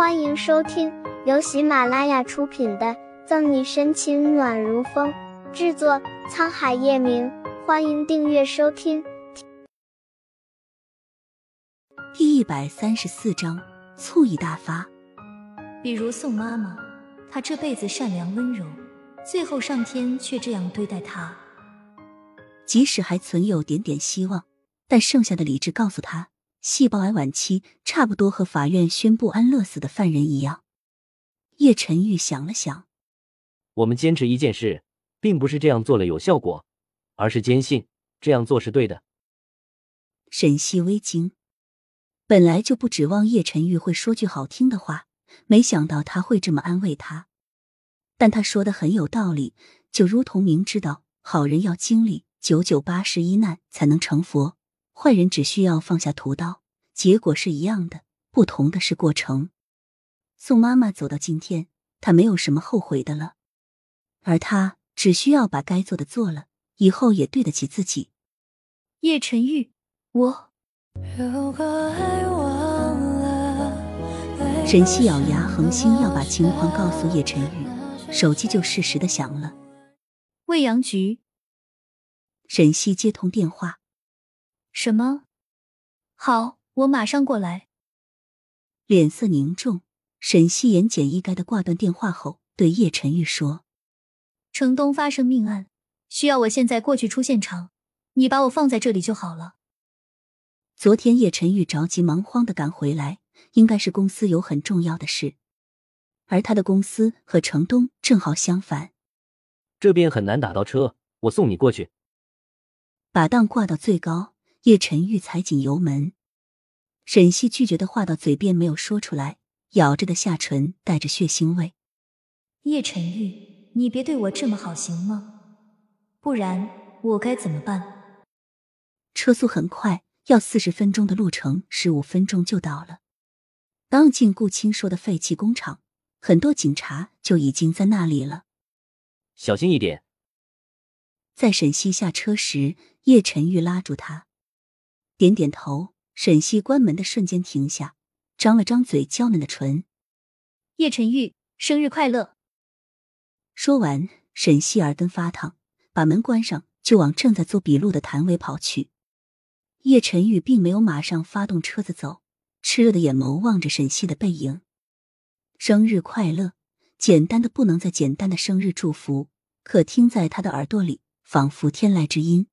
欢迎收听由喜马拉雅出品的《赠你深情暖如风》，制作沧海夜明。欢迎订阅收听。第一百三十四章，醋意大发。比如宋妈妈，她这辈子善良温柔，最后上天却这样对待她。即使还存有点点希望，但剩下的理智告诉他。细胞癌晚期，差不多和法院宣布安乐死的犯人一样。叶晨玉想了想，我们坚持一件事，并不是这样做了有效果，而是坚信这样做是对的。沈西微惊，本来就不指望叶晨玉会说句好听的话，没想到他会这么安慰他。但他说的很有道理，就如同明知道好人要经历九九八十一难才能成佛。坏人只需要放下屠刀，结果是一样的，不同的是过程。宋妈妈走到今天，她没有什么后悔的了，而她只需要把该做的做了，以后也对得起自己。叶晨玉，我。沈西咬牙，恒心要把情况告诉叶晨玉，手机就适时的响了。未央局。沈西接通电话。什么？好，我马上过来。脸色凝重，沈西言简意赅的挂断电话后，对叶晨玉说：“城东发生命案，需要我现在过去出现场，你把我放在这里就好了。”昨天叶晨玉着急忙慌的赶回来，应该是公司有很重要的事，而他的公司和城东正好相反，这边很难打到车，我送你过去。把档挂到最高。叶晨玉踩紧油门，沈西拒绝的话到嘴边没有说出来，咬着的下唇带着血腥味。叶晨玉，你别对我这么好行吗？不然我该怎么办？车速很快，要四十分钟的路程，十五分钟就到了。刚进顾青说的废弃工厂，很多警察就已经在那里了。小心一点。在沈西下车时，叶晨玉拉住他。点点头，沈西关门的瞬间停下，张了张嘴，娇嫩的唇。叶晨玉，生日快乐！说完，沈西耳根发烫，把门关上，就往正在做笔录的谭维跑去。叶晨玉并没有马上发动车子走，炽热的眼眸望着沈西的背影。生日快乐！简单的不能再简单的生日祝福，可听在他的耳朵里，仿佛天籁之音，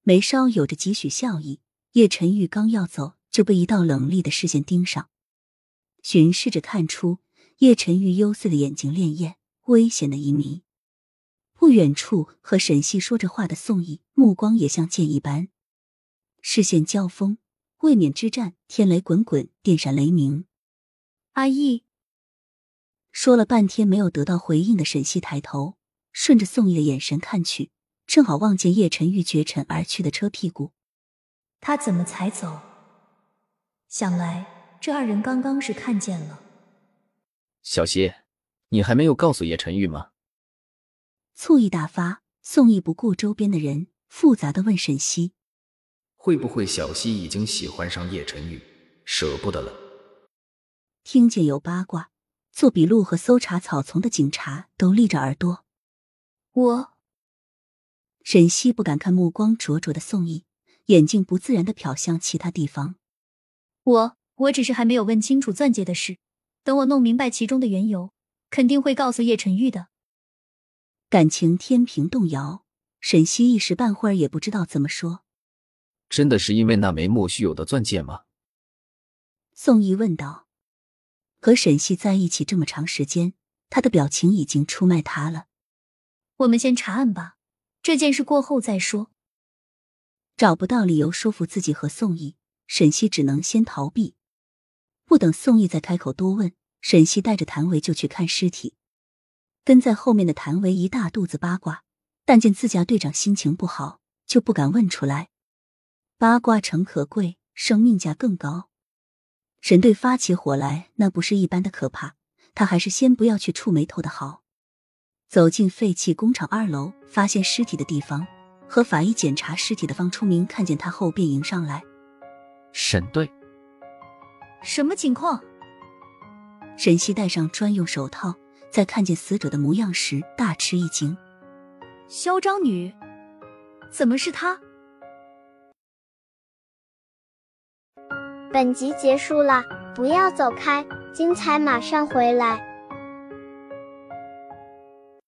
眉梢有着几许笑意。叶晨玉刚要走，就被一道冷厉的视线盯上。巡视着看出叶晨玉幽邃的眼睛潋滟，危险的一迷。不远处和沈西说着话的宋义，目光也像剑一般，视线交锋，卫冕之战，天雷滚滚，电闪雷鸣。阿义说了半天没有得到回应的沈西抬头，顺着宋义的眼神看去，正好望见叶晨玉绝尘而去的车屁股。他怎么才走？想来这二人刚刚是看见了。小溪，你还没有告诉叶晨玉吗？醋意大发，宋义不顾周边的人，复杂的问沈西：“会不会小溪已经喜欢上叶晨玉，舍不得了？”听见有八卦，做笔录和搜查草丛的警察都立着耳朵。我，沈西不敢看目光灼灼的宋义。眼睛不自然的瞟向其他地方。我我只是还没有问清楚钻戒的事，等我弄明白其中的缘由，肯定会告诉叶晨玉的。感情天平动摇，沈西一时半会儿也不知道怎么说。真的是因为那枚莫须有的钻戒吗？宋毅问道。和沈西在一起这么长时间，他的表情已经出卖他了。我们先查案吧，这件事过后再说。找不到理由说服自己和宋义，沈西只能先逃避。不等宋义再开口多问，沈西带着谭维就去看尸体。跟在后面的谭维一大肚子八卦，但见自家队长心情不好，就不敢问出来。八卦诚可贵，生命价更高。沈队发起火来，那不是一般的可怕。他还是先不要去触眉头的好。走进废弃工厂二楼，发现尸体的地方。和法医检查尸体的方初明看见他后，便迎上来。沈队，什么情况？沈西戴上专用手套，在看见死者的模样时大吃一惊。嚣张女，怎么是她？本集结束了，不要走开，精彩马上回来。